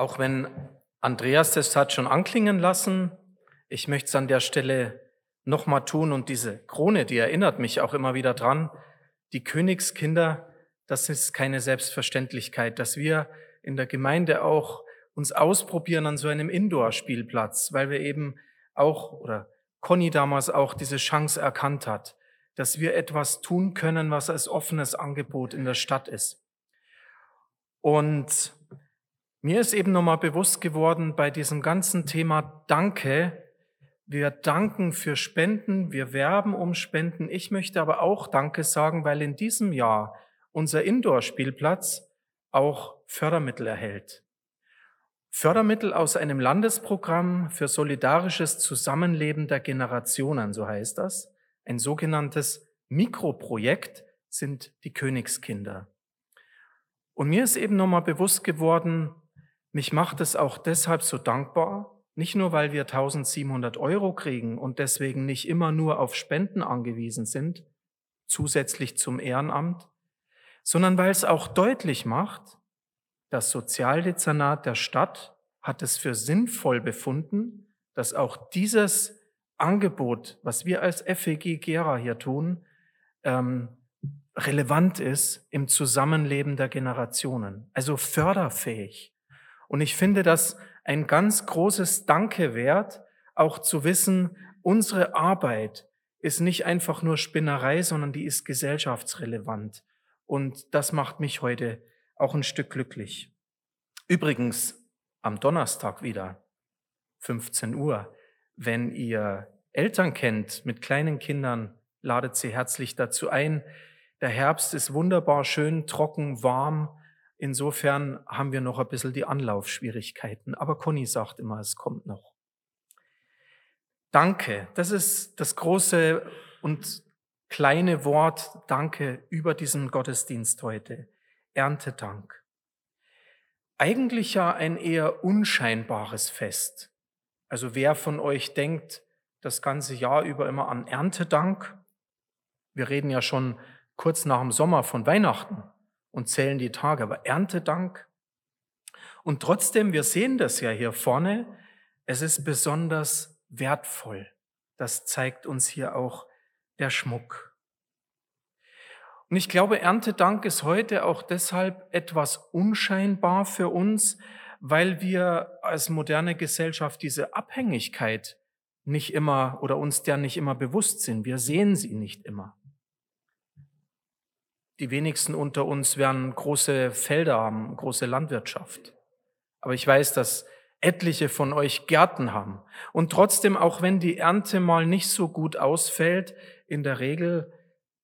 Auch wenn Andreas das hat schon anklingen lassen, ich möchte es an der Stelle nochmal tun und diese Krone, die erinnert mich auch immer wieder dran, die Königskinder, das ist keine Selbstverständlichkeit, dass wir in der Gemeinde auch uns ausprobieren an so einem Indoor-Spielplatz, weil wir eben auch, oder Conny damals auch diese Chance erkannt hat, dass wir etwas tun können, was als offenes Angebot in der Stadt ist. Und mir ist eben nochmal bewusst geworden bei diesem ganzen Thema Danke, wir danken für Spenden, wir werben um Spenden. Ich möchte aber auch Danke sagen, weil in diesem Jahr unser Indoor-Spielplatz auch Fördermittel erhält. Fördermittel aus einem Landesprogramm für solidarisches Zusammenleben der Generationen, so heißt das. Ein sogenanntes Mikroprojekt sind die Königskinder. Und mir ist eben nochmal bewusst geworden, mich macht es auch deshalb so dankbar, nicht nur, weil wir 1700 Euro kriegen und deswegen nicht immer nur auf Spenden angewiesen sind, zusätzlich zum Ehrenamt, sondern weil es auch deutlich macht, das Sozialdezernat der Stadt hat es für sinnvoll befunden, dass auch dieses Angebot, was wir als FEG Gera hier tun, ähm, relevant ist im Zusammenleben der Generationen, also förderfähig. Und ich finde das ein ganz großes Danke wert, auch zu wissen, unsere Arbeit ist nicht einfach nur Spinnerei, sondern die ist gesellschaftsrelevant. Und das macht mich heute auch ein Stück glücklich. Übrigens, am Donnerstag wieder, 15 Uhr, wenn ihr Eltern kennt mit kleinen Kindern, ladet sie herzlich dazu ein. Der Herbst ist wunderbar schön, trocken, warm. Insofern haben wir noch ein bisschen die Anlaufschwierigkeiten. Aber Conny sagt immer, es kommt noch. Danke, das ist das große und kleine Wort Danke über diesen Gottesdienst heute. Erntedank. Eigentlich ja ein eher unscheinbares Fest. Also wer von euch denkt das ganze Jahr über immer an Erntedank? Wir reden ja schon kurz nach dem Sommer von Weihnachten und zählen die Tage, aber Erntedank. Und trotzdem, wir sehen das ja hier vorne, es ist besonders wertvoll. Das zeigt uns hier auch der Schmuck. Und ich glaube, Erntedank ist heute auch deshalb etwas unscheinbar für uns, weil wir als moderne Gesellschaft diese Abhängigkeit nicht immer oder uns der nicht immer bewusst sind. Wir sehen sie nicht immer. Die wenigsten unter uns werden große Felder haben, große Landwirtschaft. Aber ich weiß, dass etliche von euch Gärten haben. Und trotzdem, auch wenn die Ernte mal nicht so gut ausfällt, in der Regel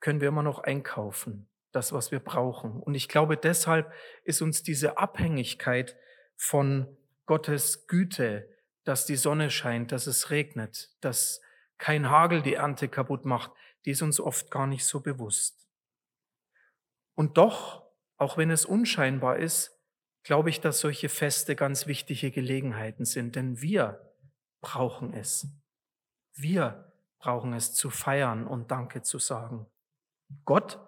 können wir immer noch einkaufen, das, was wir brauchen. Und ich glaube, deshalb ist uns diese Abhängigkeit von Gottes Güte, dass die Sonne scheint, dass es regnet, dass kein Hagel die Ernte kaputt macht, die ist uns oft gar nicht so bewusst. Und doch, auch wenn es unscheinbar ist, glaube ich, dass solche Feste ganz wichtige Gelegenheiten sind, denn wir brauchen es. Wir brauchen es zu feiern und Danke zu sagen. Gott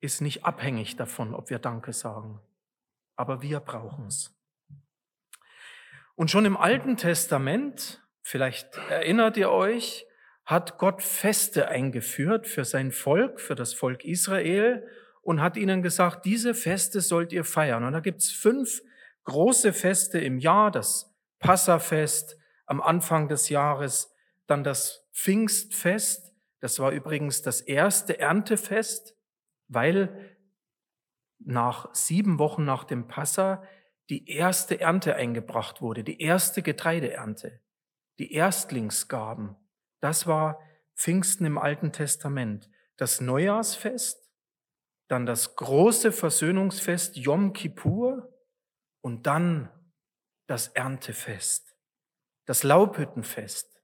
ist nicht abhängig davon, ob wir Danke sagen, aber wir brauchen es. Und schon im Alten Testament, vielleicht erinnert ihr euch, hat Gott Feste eingeführt für sein Volk, für das Volk Israel und hat ihnen gesagt, diese Feste sollt ihr feiern. Und da gibt's fünf große Feste im Jahr, das Passafest am Anfang des Jahres, dann das Pfingstfest, das war übrigens das erste Erntefest, weil nach sieben Wochen nach dem Passa die erste Ernte eingebracht wurde, die erste Getreideernte, die Erstlingsgaben. Das war Pfingsten im Alten Testament. Das Neujahrsfest, dann das große Versöhnungsfest Yom Kippur und dann das Erntefest, das Laubhüttenfest,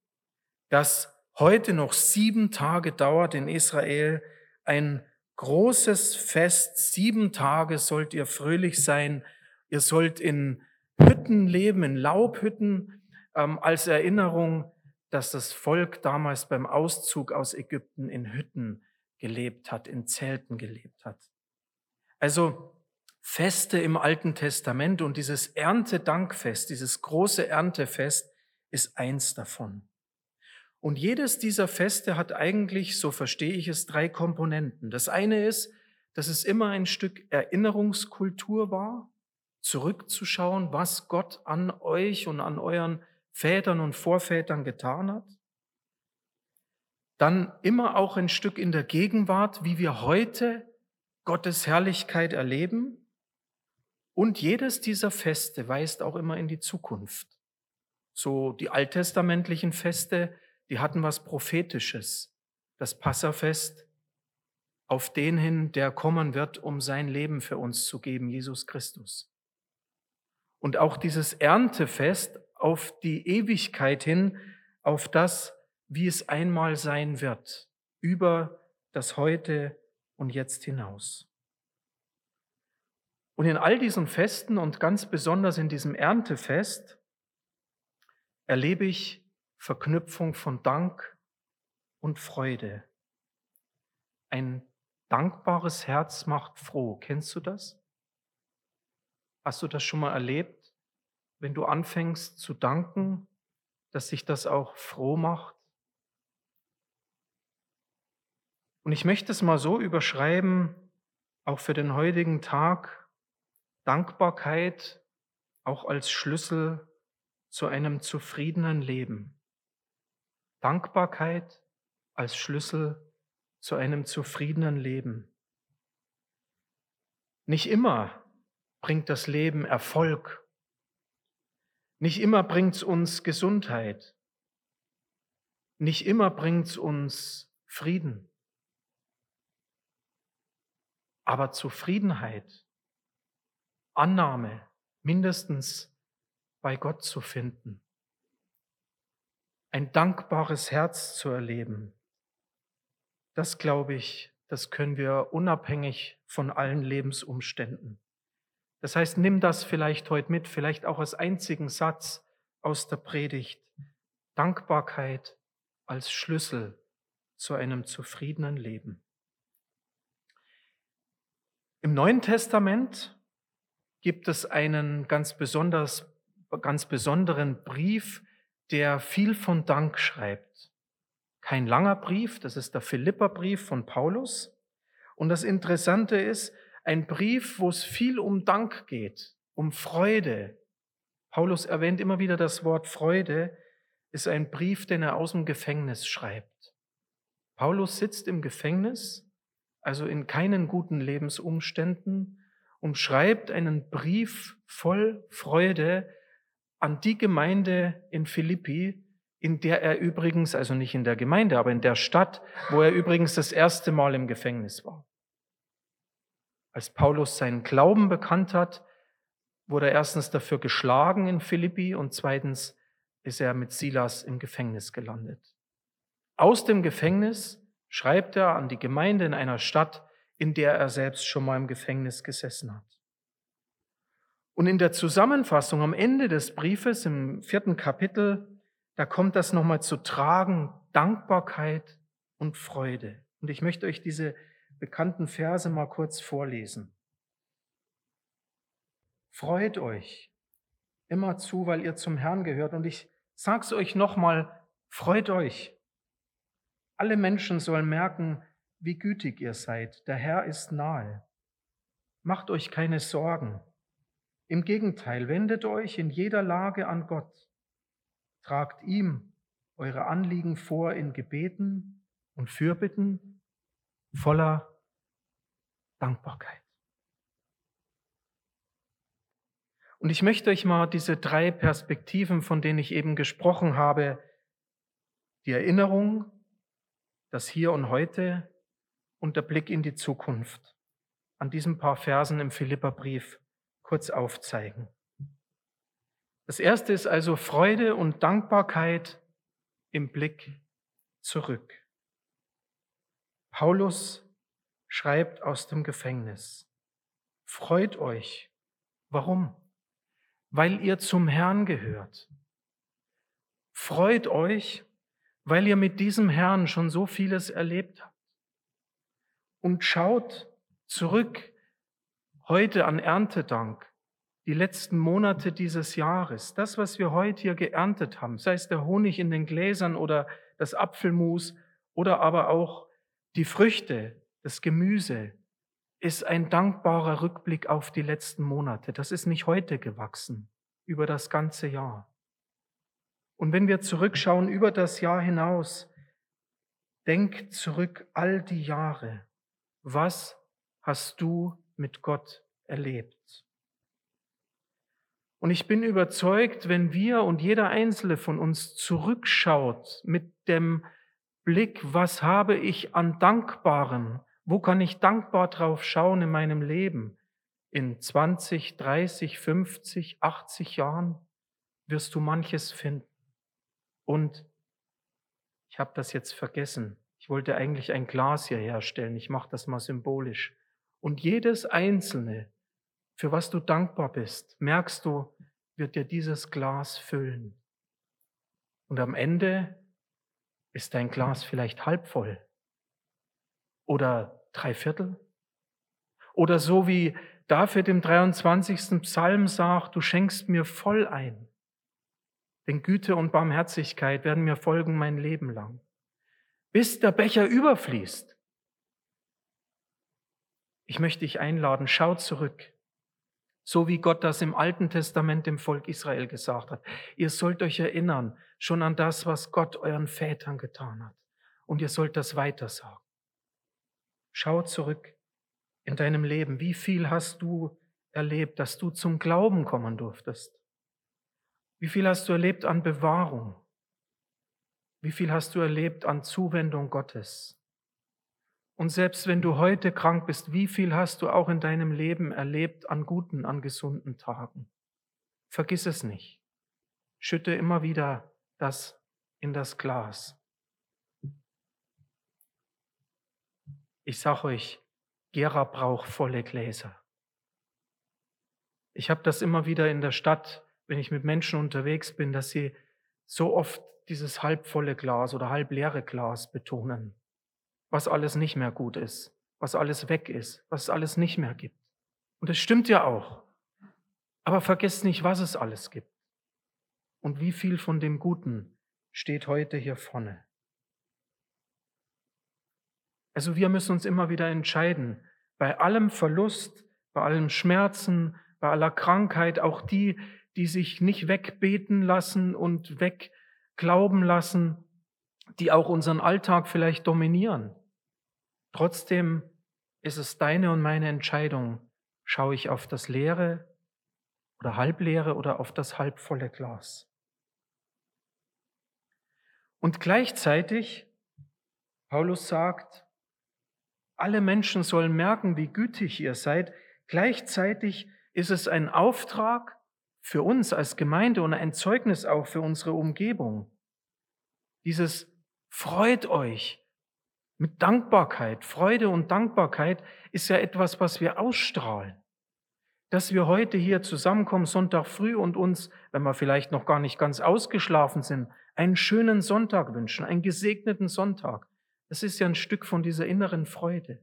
das heute noch sieben Tage dauert in Israel ein großes Fest. Sieben Tage sollt ihr fröhlich sein. Ihr sollt in Hütten leben, in Laubhütten, ähm, als Erinnerung, dass das Volk damals beim Auszug aus Ägypten in Hütten gelebt hat, in Zelten gelebt hat. Also Feste im Alten Testament und dieses Erntedankfest, dieses große Erntefest ist eins davon. Und jedes dieser Feste hat eigentlich, so verstehe ich es, drei Komponenten. Das eine ist, dass es immer ein Stück Erinnerungskultur war, zurückzuschauen, was Gott an euch und an euren Vätern und Vorvätern getan hat. Dann immer auch ein Stück in der Gegenwart, wie wir heute Gottes Herrlichkeit erleben. Und jedes dieser Feste weist auch immer in die Zukunft. So die alttestamentlichen Feste, die hatten was Prophetisches. Das Passafest auf den hin, der kommen wird, um sein Leben für uns zu geben, Jesus Christus. Und auch dieses Erntefest auf die Ewigkeit hin, auf das, wie es einmal sein wird, über das Heute und Jetzt hinaus. Und in all diesen Festen und ganz besonders in diesem Erntefest erlebe ich Verknüpfung von Dank und Freude. Ein dankbares Herz macht froh. Kennst du das? Hast du das schon mal erlebt? Wenn du anfängst zu danken, dass sich das auch froh macht? Und ich möchte es mal so überschreiben, auch für den heutigen Tag, Dankbarkeit auch als Schlüssel zu einem zufriedenen Leben. Dankbarkeit als Schlüssel zu einem zufriedenen Leben. Nicht immer bringt das Leben Erfolg. Nicht immer bringt es uns Gesundheit. Nicht immer bringt es uns Frieden. Aber Zufriedenheit, Annahme, mindestens bei Gott zu finden, ein dankbares Herz zu erleben. Das glaube ich, das können wir unabhängig von allen Lebensumständen. Das heißt, nimm das vielleicht heute mit, vielleicht auch als einzigen Satz aus der Predigt. Dankbarkeit als Schlüssel zu einem zufriedenen Leben. Im Neuen Testament gibt es einen ganz, besonders, ganz besonderen Brief, der viel von Dank schreibt. Kein langer Brief, das ist der Philipperbrief von Paulus. Und das Interessante ist, ein Brief, wo es viel um Dank geht, um Freude. Paulus erwähnt immer wieder das Wort Freude, ist ein Brief, den er aus dem Gefängnis schreibt. Paulus sitzt im Gefängnis, also in keinen guten Lebensumständen, und schreibt einen Brief voll Freude an die Gemeinde in Philippi, in der er übrigens, also nicht in der Gemeinde, aber in der Stadt, wo er übrigens das erste Mal im Gefängnis war. Als Paulus seinen Glauben bekannt hat, wurde er erstens dafür geschlagen in Philippi und zweitens ist er mit Silas im Gefängnis gelandet. Aus dem Gefängnis schreibt er an die Gemeinde in einer Stadt, in der er selbst schon mal im Gefängnis gesessen hat. Und in der Zusammenfassung am Ende des Briefes im vierten Kapitel, da kommt das nochmal zu tragen, Dankbarkeit und Freude. Und ich möchte euch diese bekannten Verse mal kurz vorlesen. Freut euch immer zu, weil ihr zum Herrn gehört. Und ich sag's euch nochmal, freut euch. Alle Menschen sollen merken, wie gütig ihr seid. Der Herr ist nahe. Macht euch keine Sorgen. Im Gegenteil, wendet euch in jeder Lage an Gott. Tragt ihm eure Anliegen vor in Gebeten und Fürbitten voller Dankbarkeit. Und ich möchte euch mal diese drei Perspektiven, von denen ich eben gesprochen habe, die Erinnerung, das Hier und Heute und der Blick in die Zukunft, an diesen paar Versen im Philipperbrief kurz aufzeigen. Das erste ist also Freude und Dankbarkeit im Blick zurück. Paulus schreibt aus dem Gefängnis, freut euch. Warum? Weil ihr zum Herrn gehört. Freut euch, weil ihr mit diesem Herrn schon so vieles erlebt habt. Und schaut zurück heute an Erntedank, die letzten Monate dieses Jahres, das, was wir heute hier geerntet haben, sei es der Honig in den Gläsern oder das Apfelmus oder aber auch die Früchte, das Gemüse, ist ein dankbarer Rückblick auf die letzten Monate. Das ist nicht heute gewachsen, über das ganze Jahr. Und wenn wir zurückschauen über das Jahr hinaus, denk zurück all die Jahre. Was hast du mit Gott erlebt? Und ich bin überzeugt, wenn wir und jeder Einzelne von uns zurückschaut mit dem Blick, was habe ich an Dankbaren, wo kann ich dankbar drauf schauen in meinem Leben? In 20, 30, 50, 80 Jahren wirst du manches finden. Und ich habe das jetzt vergessen. Ich wollte eigentlich ein Glas hier herstellen. Ich mache das mal symbolisch. Und jedes einzelne, für was du dankbar bist, merkst du, wird dir dieses Glas füllen. Und am Ende ist dein Glas vielleicht halb voll oder drei Viertel. Oder so wie David im 23. Psalm sagt, du schenkst mir voll ein. Denn Güte und Barmherzigkeit werden mir folgen mein Leben lang, bis der Becher überfließt. Ich möchte dich einladen, schau zurück, so wie Gott das im Alten Testament dem Volk Israel gesagt hat. Ihr sollt euch erinnern schon an das, was Gott euren Vätern getan hat. Und ihr sollt das weiter sagen. Schau zurück in deinem Leben. Wie viel hast du erlebt, dass du zum Glauben kommen durftest? Wie viel hast du erlebt an Bewahrung? Wie viel hast du erlebt an Zuwendung Gottes? Und selbst wenn du heute krank bist, wie viel hast du auch in deinem Leben erlebt an guten, an gesunden Tagen? Vergiss es nicht. Schütte immer wieder das in das Glas. Ich sage euch, Gera braucht volle Gläser. Ich habe das immer wieder in der Stadt wenn ich mit Menschen unterwegs bin, dass sie so oft dieses halbvolle Glas oder halbleere Glas betonen, was alles nicht mehr gut ist, was alles weg ist, was es alles nicht mehr gibt. Und es stimmt ja auch. Aber vergesst nicht, was es alles gibt. Und wie viel von dem Guten steht heute hier vorne. Also wir müssen uns immer wieder entscheiden, bei allem Verlust, bei allem Schmerzen, bei aller Krankheit, auch die, die sich nicht wegbeten lassen und wegglauben lassen, die auch unseren Alltag vielleicht dominieren. Trotzdem ist es deine und meine Entscheidung, schaue ich auf das leere oder halbleere oder auf das halbvolle Glas. Und gleichzeitig, Paulus sagt, alle Menschen sollen merken, wie gütig ihr seid. Gleichzeitig ist es ein Auftrag, für uns als Gemeinde und ein Zeugnis auch für unsere Umgebung. Dieses freut euch mit Dankbarkeit. Freude und Dankbarkeit ist ja etwas, was wir ausstrahlen. Dass wir heute hier zusammenkommen, Sonntag früh und uns, wenn wir vielleicht noch gar nicht ganz ausgeschlafen sind, einen schönen Sonntag wünschen, einen gesegneten Sonntag. Das ist ja ein Stück von dieser inneren Freude.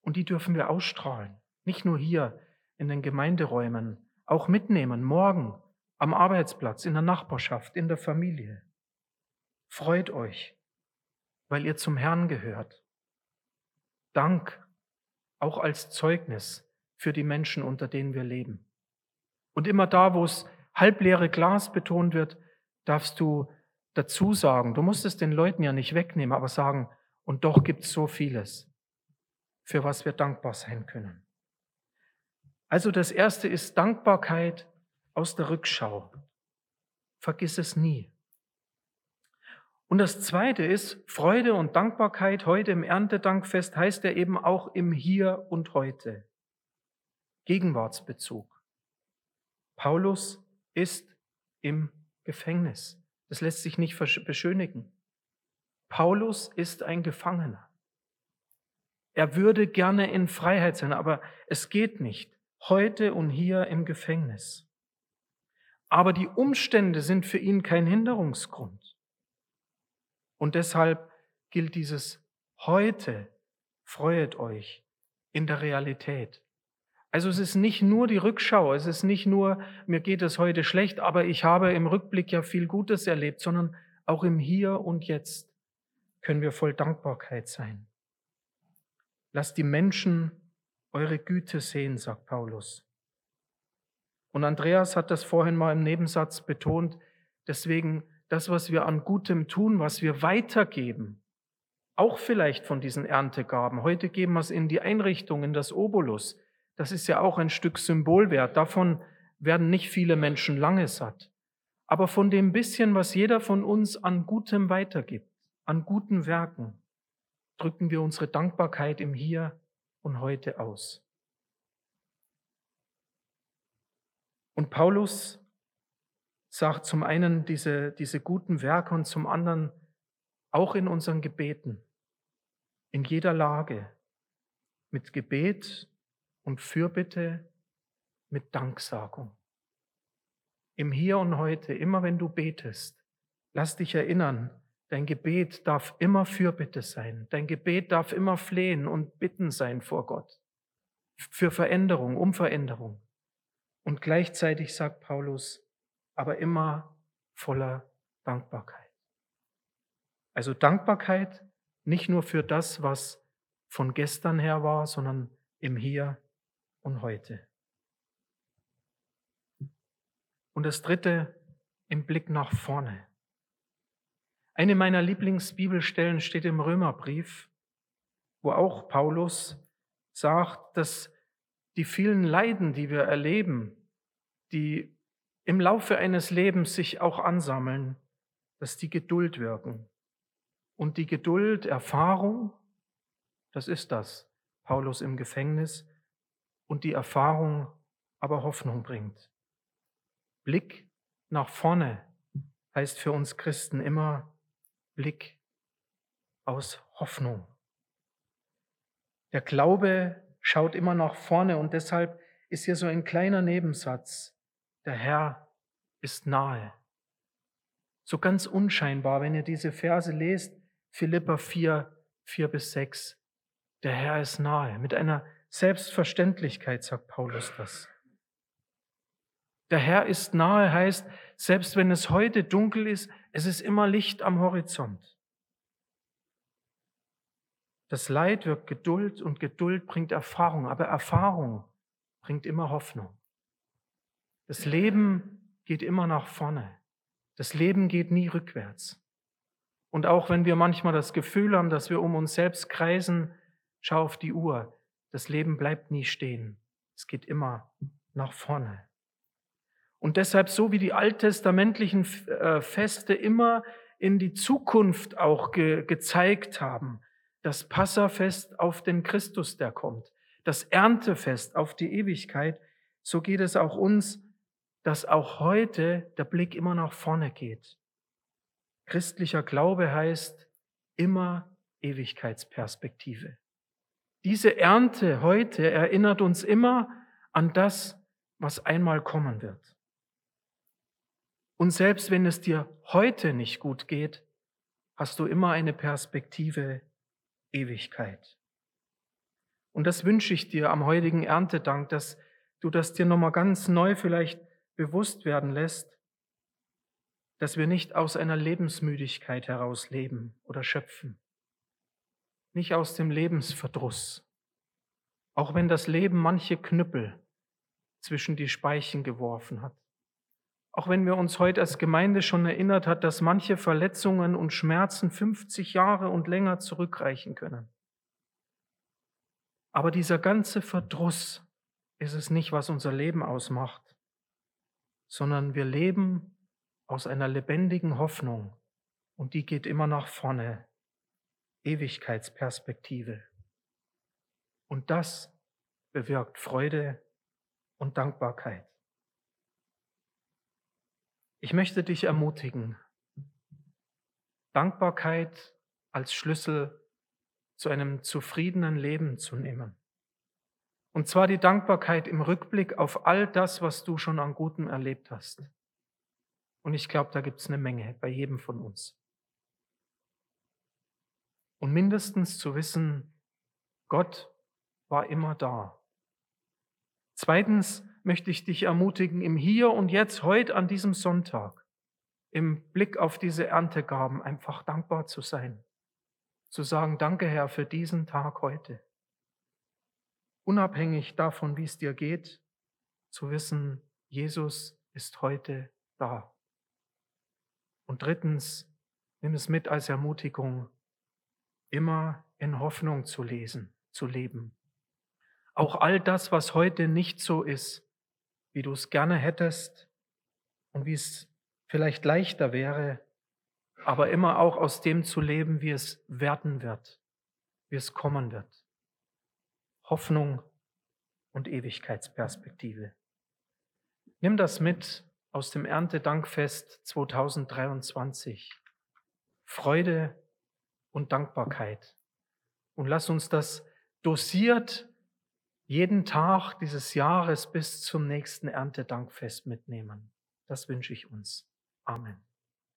Und die dürfen wir ausstrahlen. Nicht nur hier in den Gemeinderäumen, auch mitnehmen, morgen am Arbeitsplatz, in der Nachbarschaft, in der Familie. Freut euch, weil ihr zum Herrn gehört. Dank auch als Zeugnis für die Menschen, unter denen wir leben. Und immer da, wo es halbleere Glas betont wird, darfst du dazu sagen, du musst es den Leuten ja nicht wegnehmen, aber sagen, und doch gibt es so vieles, für was wir dankbar sein können. Also das erste ist Dankbarkeit aus der Rückschau. Vergiss es nie. Und das zweite ist Freude und Dankbarkeit heute im Erntedankfest heißt ja eben auch im Hier und heute. Gegenwartsbezug. Paulus ist im Gefängnis. Das lässt sich nicht beschönigen. Paulus ist ein Gefangener. Er würde gerne in Freiheit sein, aber es geht nicht heute und hier im Gefängnis. Aber die Umstände sind für ihn kein Hinderungsgrund. Und deshalb gilt dieses heute, freuet euch in der Realität. Also es ist nicht nur die Rückschau, es ist nicht nur, mir geht es heute schlecht, aber ich habe im Rückblick ja viel Gutes erlebt, sondern auch im Hier und Jetzt können wir voll Dankbarkeit sein. Lasst die Menschen eure Güte sehen, sagt Paulus. Und Andreas hat das vorhin mal im Nebensatz betont. Deswegen das, was wir an Gutem tun, was wir weitergeben, auch vielleicht von diesen Erntegaben. Heute geben wir es in die Einrichtung, in das Obolus. Das ist ja auch ein Stück Symbolwert. Davon werden nicht viele Menschen lange satt. Aber von dem bisschen, was jeder von uns an Gutem weitergibt, an guten Werken, drücken wir unsere Dankbarkeit im Hier und Heute aus. Und Paulus sagt zum einen diese, diese guten Werke und zum anderen auch in unseren Gebeten, in jeder Lage, mit Gebet und Fürbitte, mit Danksagung. Im Hier und Heute, immer wenn du betest, lass dich erinnern, dein Gebet darf immer Fürbitte sein, dein Gebet darf immer Flehen und Bitten sein vor Gott, für Veränderung, um Veränderung. Und gleichzeitig sagt Paulus, aber immer voller Dankbarkeit. Also Dankbarkeit nicht nur für das, was von gestern her war, sondern im Hier und heute. Und das Dritte im Blick nach vorne. Eine meiner Lieblingsbibelstellen steht im Römerbrief, wo auch Paulus sagt, dass die vielen Leiden, die wir erleben, die im Laufe eines Lebens sich auch ansammeln, dass die Geduld wirken. Und die Geduld, Erfahrung, das ist das, Paulus im Gefängnis, und die Erfahrung aber Hoffnung bringt. Blick nach vorne heißt für uns Christen immer Blick aus Hoffnung. Der Glaube schaut immer nach vorne und deshalb ist hier so ein kleiner Nebensatz. Der Herr ist nahe. So ganz unscheinbar, wenn ihr diese Verse lest, Philippa 4, 4 bis 6. Der Herr ist nahe. Mit einer Selbstverständlichkeit sagt Paulus das. Der Herr ist nahe heißt, selbst wenn es heute dunkel ist, es ist immer Licht am Horizont. Das Leid wirkt Geduld und Geduld bringt Erfahrung, aber Erfahrung bringt immer Hoffnung. Das Leben geht immer nach vorne. Das Leben geht nie rückwärts. Und auch wenn wir manchmal das Gefühl haben, dass wir um uns selbst kreisen, schau auf die Uhr. Das Leben bleibt nie stehen. Es geht immer nach vorne. Und deshalb, so wie die alttestamentlichen äh, Feste immer in die Zukunft auch ge gezeigt haben, das Passafest auf den Christus, der kommt, das Erntefest auf die Ewigkeit, so geht es auch uns dass auch heute der Blick immer nach vorne geht. Christlicher Glaube heißt immer Ewigkeitsperspektive. Diese Ernte heute erinnert uns immer an das, was einmal kommen wird. Und selbst wenn es dir heute nicht gut geht, hast du immer eine Perspektive Ewigkeit. Und das wünsche ich dir am heutigen Erntedank, dass du das dir nochmal ganz neu vielleicht bewusst werden lässt, dass wir nicht aus einer Lebensmüdigkeit heraus leben oder schöpfen, nicht aus dem Lebensverdruss, auch wenn das Leben manche Knüppel zwischen die Speichen geworfen hat. Auch wenn wir uns heute als Gemeinde schon erinnert hat, dass manche Verletzungen und Schmerzen 50 Jahre und länger zurückreichen können. Aber dieser ganze Verdruss ist es nicht, was unser Leben ausmacht, sondern wir leben aus einer lebendigen Hoffnung und die geht immer nach vorne. Ewigkeitsperspektive. Und das bewirkt Freude und Dankbarkeit. Ich möchte dich ermutigen, Dankbarkeit als Schlüssel zu einem zufriedenen Leben zu nehmen. Und zwar die Dankbarkeit im Rückblick auf all das, was du schon an Gutem erlebt hast. Und ich glaube, da gibt es eine Menge bei jedem von uns. Und mindestens zu wissen, Gott war immer da. Zweitens möchte ich dich ermutigen, im Hier und Jetzt, heute an diesem Sonntag, im Blick auf diese Erntegaben einfach dankbar zu sein. Zu sagen, danke Herr für diesen Tag heute. Unabhängig davon, wie es dir geht, zu wissen, Jesus ist heute da. Und drittens, nimm es mit als Ermutigung, immer in Hoffnung zu lesen, zu leben. Auch all das, was heute nicht so ist, wie du es gerne hättest und wie es vielleicht leichter wäre, aber immer auch aus dem zu leben, wie es werden wird, wie es kommen wird. Hoffnung und Ewigkeitsperspektive. Nimm das mit aus dem Erntedankfest 2023. Freude und Dankbarkeit. Und lass uns das dosiert jeden Tag dieses Jahres bis zum nächsten Erntedankfest mitnehmen. Das wünsche ich uns. Amen.